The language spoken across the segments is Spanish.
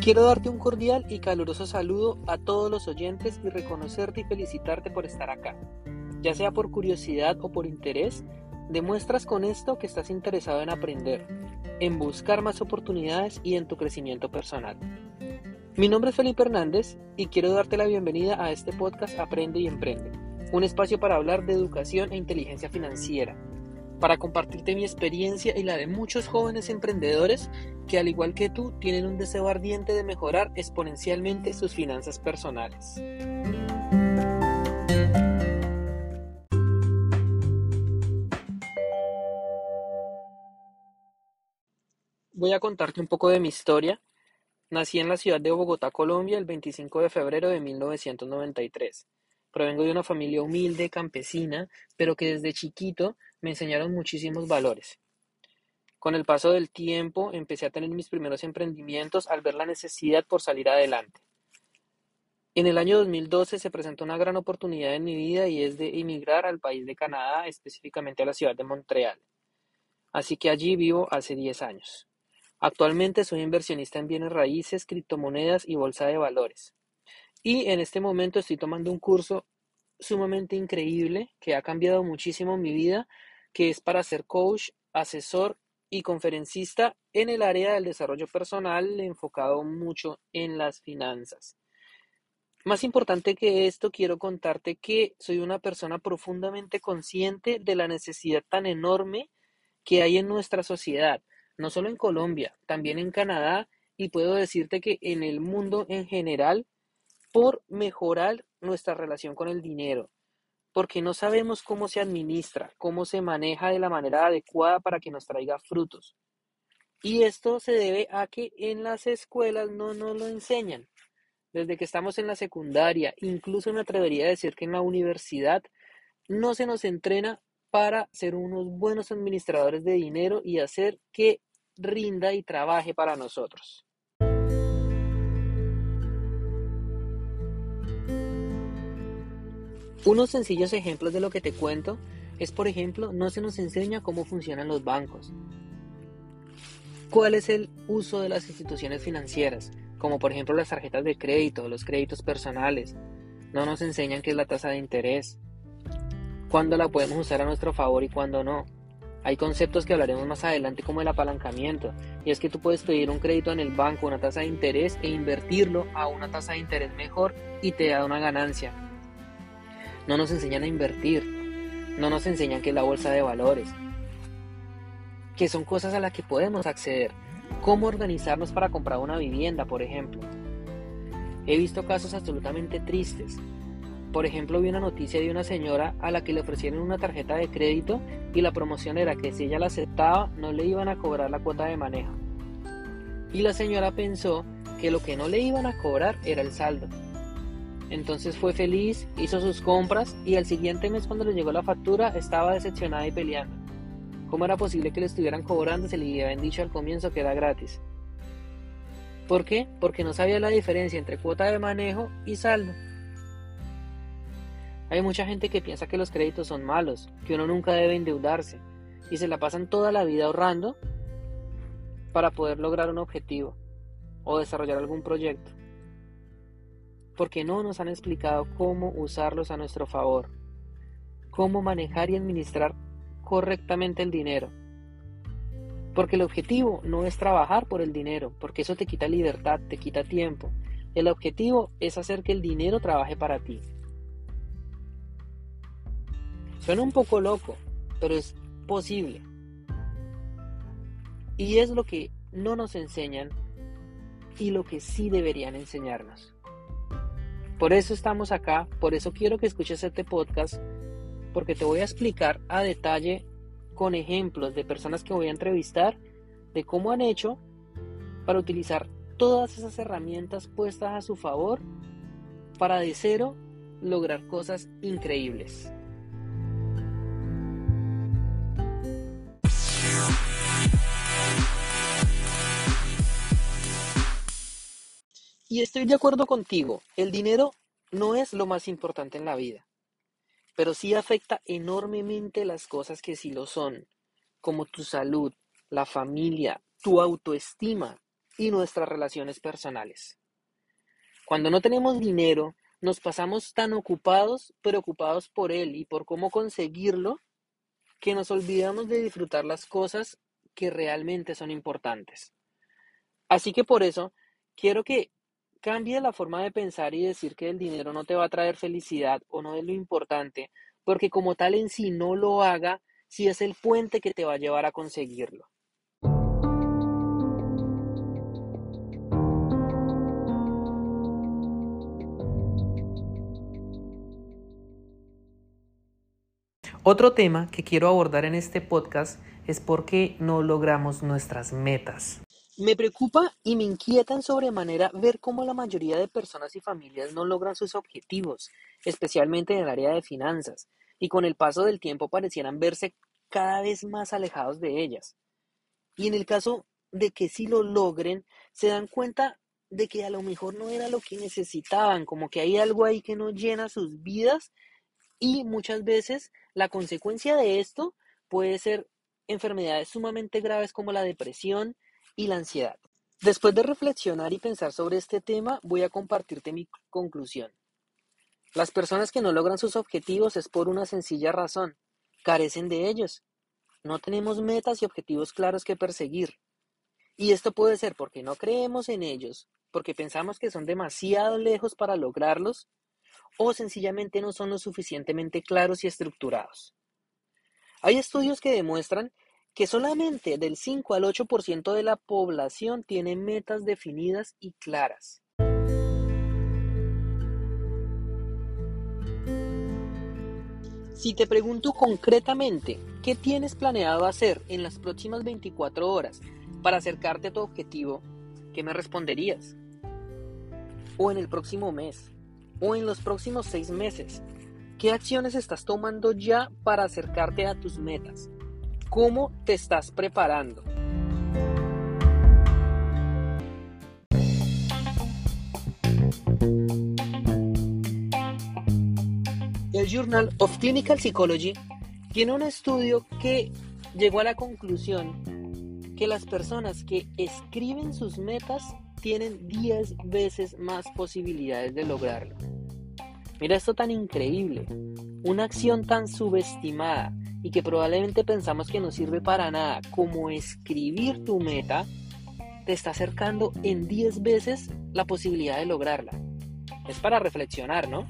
Quiero darte un cordial y caluroso saludo a todos los oyentes y reconocerte y felicitarte por estar acá. Ya sea por curiosidad o por interés, demuestras con esto que estás interesado en aprender, en buscar más oportunidades y en tu crecimiento personal. Mi nombre es Felipe Hernández y quiero darte la bienvenida a este podcast Aprende y Emprende, un espacio para hablar de educación e inteligencia financiera para compartirte mi experiencia y la de muchos jóvenes emprendedores que al igual que tú tienen un deseo ardiente de mejorar exponencialmente sus finanzas personales. Voy a contarte un poco de mi historia. Nací en la ciudad de Bogotá, Colombia, el 25 de febrero de 1993. Provengo de una familia humilde, campesina, pero que desde chiquito me enseñaron muchísimos valores. Con el paso del tiempo empecé a tener mis primeros emprendimientos al ver la necesidad por salir adelante. En el año 2012 se presentó una gran oportunidad en mi vida y es de emigrar al país de Canadá, específicamente a la ciudad de Montreal. Así que allí vivo hace 10 años. Actualmente soy inversionista en bienes raíces, criptomonedas y bolsa de valores. Y en este momento estoy tomando un curso sumamente increíble que ha cambiado muchísimo mi vida que es para ser coach, asesor y conferencista en el área del desarrollo personal enfocado mucho en las finanzas. Más importante que esto, quiero contarte que soy una persona profundamente consciente de la necesidad tan enorme que hay en nuestra sociedad, no solo en Colombia, también en Canadá y puedo decirte que en el mundo en general, por mejorar nuestra relación con el dinero, porque no sabemos cómo se administra, cómo se maneja de la manera adecuada para que nos traiga frutos. Y esto se debe a que en las escuelas no nos lo enseñan. Desde que estamos en la secundaria, incluso me atrevería a decir que en la universidad, no se nos entrena para ser unos buenos administradores de dinero y hacer que rinda y trabaje para nosotros. Unos sencillos ejemplos de lo que te cuento es, por ejemplo, no se nos enseña cómo funcionan los bancos. ¿Cuál es el uso de las instituciones financieras? Como por ejemplo las tarjetas de crédito, los créditos personales. No nos enseñan qué es la tasa de interés. Cuándo la podemos usar a nuestro favor y cuándo no. Hay conceptos que hablaremos más adelante como el apalancamiento, y es que tú puedes pedir un crédito en el banco, una tasa de interés e invertirlo a una tasa de interés mejor y te da una ganancia. No nos enseñan a invertir. No nos enseñan qué es la bolsa de valores. Que son cosas a las que podemos acceder. Cómo organizarnos para comprar una vivienda, por ejemplo. He visto casos absolutamente tristes. Por ejemplo, vi una noticia de una señora a la que le ofrecieron una tarjeta de crédito y la promoción era que si ella la aceptaba no le iban a cobrar la cuota de manejo. Y la señora pensó que lo que no le iban a cobrar era el saldo. Entonces fue feliz, hizo sus compras y al siguiente mes cuando le llegó la factura estaba decepcionada y peleando. ¿Cómo era posible que le estuvieran cobrando si le habían dicho al comienzo que era gratis? ¿Por qué? Porque no sabía la diferencia entre cuota de manejo y saldo. Hay mucha gente que piensa que los créditos son malos, que uno nunca debe endeudarse y se la pasan toda la vida ahorrando para poder lograr un objetivo o desarrollar algún proyecto porque no nos han explicado cómo usarlos a nuestro favor, cómo manejar y administrar correctamente el dinero. Porque el objetivo no es trabajar por el dinero, porque eso te quita libertad, te quita tiempo. El objetivo es hacer que el dinero trabaje para ti. Suena un poco loco, pero es posible. Y es lo que no nos enseñan y lo que sí deberían enseñarnos. Por eso estamos acá, por eso quiero que escuches este podcast, porque te voy a explicar a detalle con ejemplos de personas que voy a entrevistar de cómo han hecho para utilizar todas esas herramientas puestas a su favor para de cero lograr cosas increíbles. Estoy de acuerdo contigo, el dinero no es lo más importante en la vida, pero sí afecta enormemente las cosas que sí lo son, como tu salud, la familia, tu autoestima, y nuestras relaciones personales. Cuando no tenemos dinero, nos pasamos tan ocupados, preocupados por él y por cómo conseguirlo, que nos olvidamos de disfrutar las cosas que realmente son importantes. Así que por eso quiero que cambie la forma de pensar y decir que el dinero no te va a traer felicidad o no es lo importante, porque como tal en sí no lo haga, si es el puente que te va a llevar a conseguirlo. Otro tema que quiero abordar en este podcast es por qué no logramos nuestras metas. Me preocupa y me inquieta en sobremanera ver cómo la mayoría de personas y familias no logran sus objetivos, especialmente en el área de finanzas, y con el paso del tiempo parecieran verse cada vez más alejados de ellas. Y en el caso de que sí lo logren, se dan cuenta de que a lo mejor no era lo que necesitaban, como que hay algo ahí que no llena sus vidas y muchas veces la consecuencia de esto puede ser enfermedades sumamente graves como la depresión y la ansiedad. Después de reflexionar y pensar sobre este tema, voy a compartirte mi conclusión. Las personas que no logran sus objetivos es por una sencilla razón, carecen de ellos. No tenemos metas y objetivos claros que perseguir. Y esto puede ser porque no creemos en ellos, porque pensamos que son demasiado lejos para lograrlos o sencillamente no son lo suficientemente claros y estructurados. Hay estudios que demuestran que solamente del 5 al 8% de la población tiene metas definidas y claras. Si te pregunto concretamente, ¿qué tienes planeado hacer en las próximas 24 horas para acercarte a tu objetivo? ¿Qué me responderías? ¿O en el próximo mes? o en los próximos seis meses? ¿Qué acciones estás tomando ya para acercarte a tus metas? ¿Cómo te estás preparando? El Journal of Clinical Psychology tiene un estudio que llegó a la conclusión que las personas que escriben sus metas tienen 10 veces más posibilidades de lograrlo. Mira esto tan increíble, una acción tan subestimada y que probablemente pensamos que no sirve para nada, como escribir tu meta, te está acercando en 10 veces la posibilidad de lograrla. Es para reflexionar, ¿no?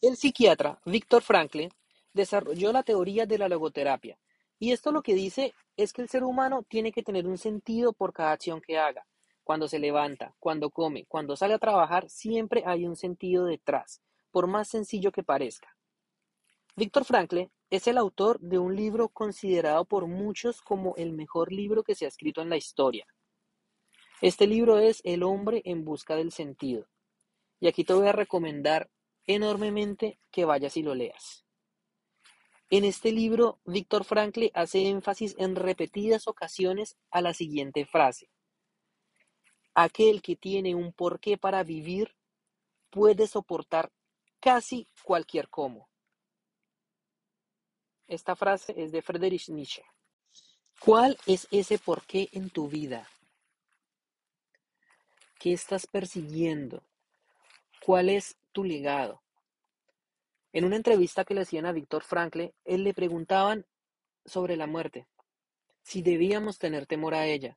El psiquiatra Víctor Frankl desarrolló la teoría de la logoterapia, y esto lo que dice es que el ser humano tiene que tener un sentido por cada acción que haga. Cuando se levanta, cuando come, cuando sale a trabajar, siempre hay un sentido detrás, por más sencillo que parezca. Víctor Frankl es el autor de un libro considerado por muchos como el mejor libro que se ha escrito en la historia. Este libro es El hombre en busca del sentido. Y aquí te voy a recomendar enormemente que vayas y lo leas. En este libro, Víctor Frankl hace énfasis en repetidas ocasiones a la siguiente frase. Aquel que tiene un porqué para vivir puede soportar casi cualquier cómo. Esta frase es de Friedrich Nietzsche. ¿Cuál es ese porqué en tu vida? ¿Qué estás persiguiendo? ¿Cuál es tu legado? En una entrevista que le hacían a Víctor Frankl, él le preguntaban sobre la muerte, si debíamos tener temor a ella.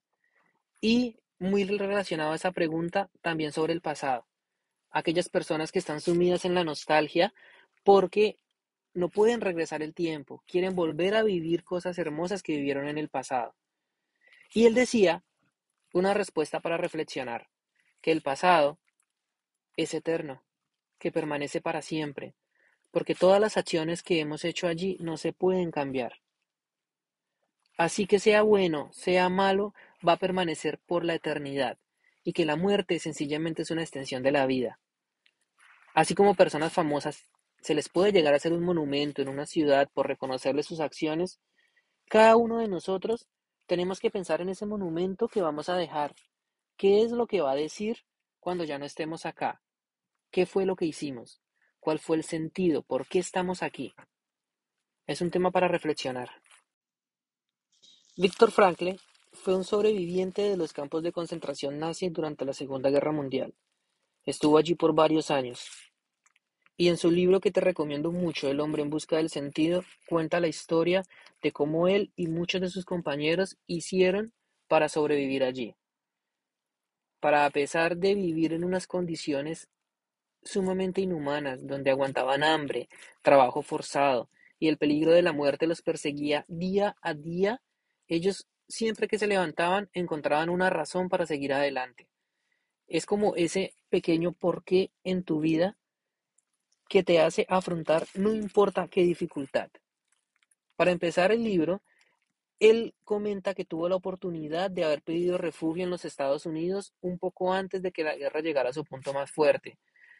Y muy relacionado a esa pregunta, también sobre el pasado. Aquellas personas que están sumidas en la nostalgia porque no pueden regresar el tiempo, quieren volver a vivir cosas hermosas que vivieron en el pasado. Y él decía, una respuesta para reflexionar, que el pasado es eterno, que permanece para siempre, porque todas las acciones que hemos hecho allí no se pueden cambiar. Así que sea bueno, sea malo, va a permanecer por la eternidad, y que la muerte sencillamente es una extensión de la vida. Así como personas famosas se les puede llegar a hacer un monumento en una ciudad por reconocerles sus acciones, cada uno de nosotros tenemos que pensar en ese monumento que vamos a dejar. ¿Qué es lo que va a decir cuando ya no estemos acá? ¿Qué fue lo que hicimos? ¿Cuál fue el sentido? ¿Por qué estamos aquí? Es un tema para reflexionar. Viktor Frankl fue un sobreviviente de los campos de concentración nazi durante la Segunda Guerra Mundial. Estuvo allí por varios años. Y en su libro que te recomiendo mucho, El hombre en busca del sentido, cuenta la historia de cómo él y muchos de sus compañeros hicieron para sobrevivir allí. Para a pesar de vivir en unas condiciones sumamente inhumanas, donde aguantaban hambre, trabajo forzado y el peligro de la muerte los perseguía día a día, ellos siempre que se levantaban encontraban una razón para seguir adelante. Es como ese pequeño porqué en tu vida que te hace afrontar no importa qué dificultad. Para empezar el libro, él comenta que tuvo la oportunidad de haber pedido refugio en los Estados Unidos un poco antes de que la guerra llegara a su punto más fuerte.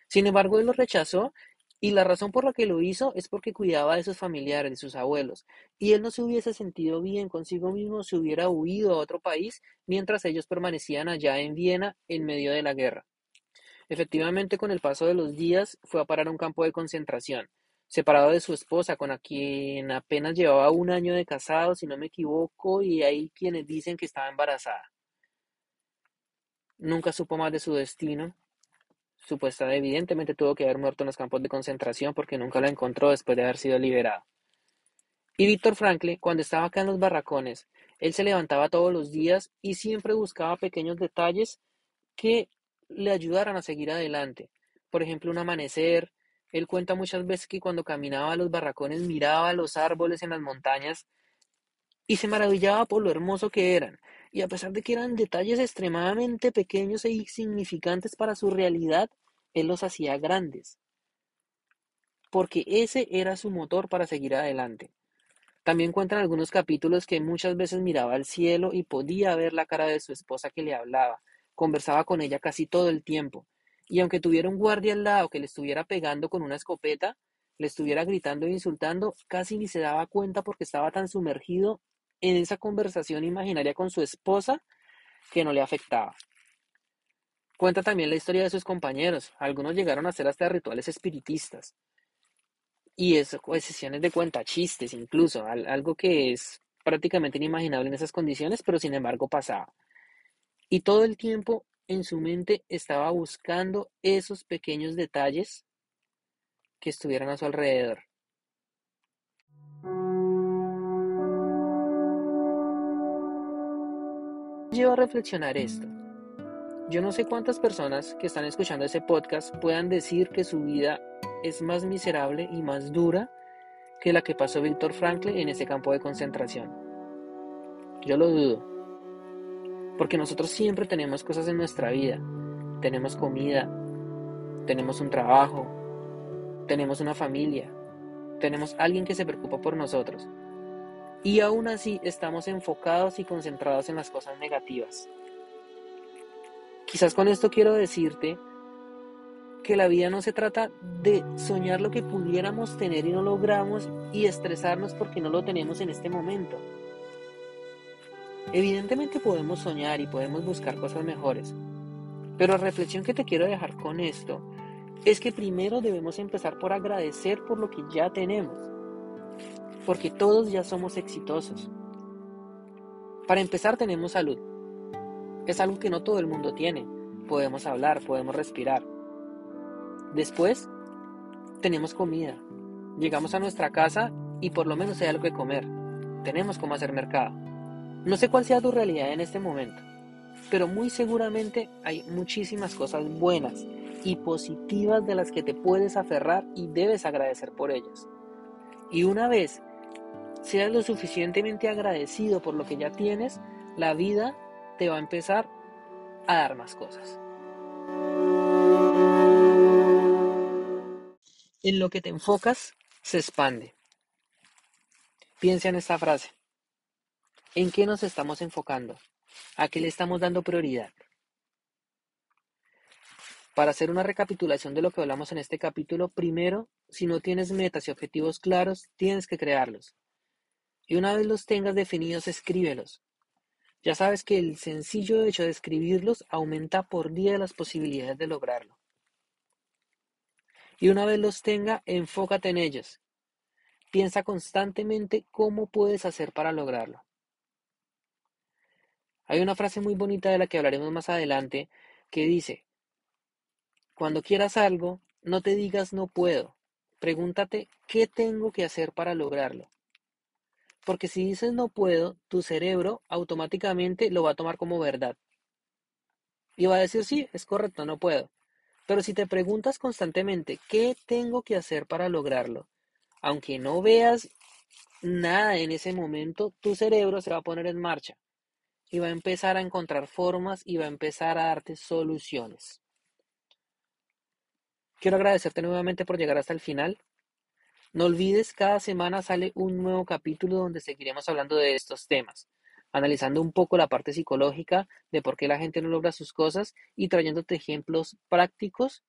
Sin embargo, él lo rechazó y la razón por la que lo hizo es porque cuidaba de sus familiares, de sus abuelos, y él no se hubiese sentido bien consigo mismo si hubiera huido a otro país mientras ellos permanecían allá en Viena en medio de la guerra. Efectivamente, con el paso de los días, fue a parar a un campo de concentración, separado de su esposa, con quien apenas llevaba un año de casado, si no me equivoco, y hay quienes dicen que estaba embarazada. Nunca supo más de su destino. Supuestamente, evidentemente tuvo que haber muerto en los campos de concentración porque nunca la encontró después de haber sido liberado. Y Víctor Frankl, cuando estaba acá en los barracones, él se levantaba todos los días y siempre buscaba pequeños detalles que le ayudaran a seguir adelante. Por ejemplo, un amanecer. Él cuenta muchas veces que cuando caminaba a los barracones miraba los árboles en las montañas y se maravillaba por lo hermoso que eran. Y a pesar de que eran detalles extremadamente pequeños e insignificantes para su realidad, él los hacía grandes. Porque ese era su motor para seguir adelante. También cuentan algunos capítulos que muchas veces miraba al cielo y podía ver la cara de su esposa que le hablaba, Conversaba con ella casi todo el tiempo, y aunque tuviera un guardia al lado que le estuviera pegando con una escopeta, le estuviera gritando e insultando, casi ni se daba cuenta porque estaba tan sumergido en esa conversación imaginaria con su esposa que no le afectaba. Cuenta también la historia de sus compañeros. Algunos llegaron a hacer hasta rituales espiritistas. Y eso, pues, sesiones de cuenta chistes incluso, algo que es prácticamente inimaginable en esas condiciones, pero sin embargo pasaba. Y todo el tiempo en su mente estaba buscando esos pequeños detalles que estuvieran a su alrededor. Llevo a reflexionar esto. Yo no sé cuántas personas que están escuchando ese podcast puedan decir que su vida es más miserable y más dura que la que pasó Víctor Frankl en ese campo de concentración. Yo lo dudo. Porque nosotros siempre tenemos cosas en nuestra vida. Tenemos comida, tenemos un trabajo, tenemos una familia, tenemos alguien que se preocupa por nosotros. Y aún así estamos enfocados y concentrados en las cosas negativas. Quizás con esto quiero decirte que la vida no se trata de soñar lo que pudiéramos tener y no logramos y estresarnos porque no lo tenemos en este momento. Evidentemente podemos soñar y podemos buscar cosas mejores, pero la reflexión que te quiero dejar con esto es que primero debemos empezar por agradecer por lo que ya tenemos, porque todos ya somos exitosos. Para empezar tenemos salud. Es algo que no todo el mundo tiene. Podemos hablar, podemos respirar. Después, tenemos comida. Llegamos a nuestra casa y por lo menos hay algo que comer. Tenemos cómo hacer mercado. No sé cuál sea tu realidad en este momento, pero muy seguramente hay muchísimas cosas buenas y positivas de las que te puedes aferrar y debes agradecer por ellas. Y una vez seas lo suficientemente agradecido por lo que ya tienes, la vida te va a empezar a dar más cosas. En lo que te enfocas, se expande. Piensa en esta frase. ¿En qué nos estamos enfocando? ¿A qué le estamos dando prioridad? Para hacer una recapitulación de lo que hablamos en este capítulo, primero, si no tienes metas y objetivos claros, tienes que crearlos. Y una vez los tengas definidos, escríbelos. Ya sabes que el sencillo hecho de escribirlos aumenta por día las posibilidades de lograrlo. Y una vez los tenga, enfócate en ellos. Piensa constantemente cómo puedes hacer para lograrlo. Hay una frase muy bonita de la que hablaremos más adelante que dice, cuando quieras algo, no te digas no puedo, pregúntate qué tengo que hacer para lograrlo. Porque si dices no puedo, tu cerebro automáticamente lo va a tomar como verdad. Y va a decir, sí, es correcto, no puedo. Pero si te preguntas constantemente, ¿qué tengo que hacer para lograrlo? Aunque no veas nada en ese momento, tu cerebro se va a poner en marcha y va a empezar a encontrar formas y va a empezar a darte soluciones. Quiero agradecerte nuevamente por llegar hasta el final. No olvides, cada semana sale un nuevo capítulo donde seguiremos hablando de estos temas, analizando un poco la parte psicológica de por qué la gente no logra sus cosas y trayéndote ejemplos prácticos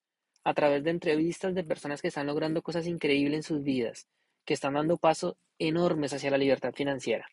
a través de entrevistas de personas que están logrando cosas increíbles en sus vidas, que están dando pasos enormes hacia la libertad financiera.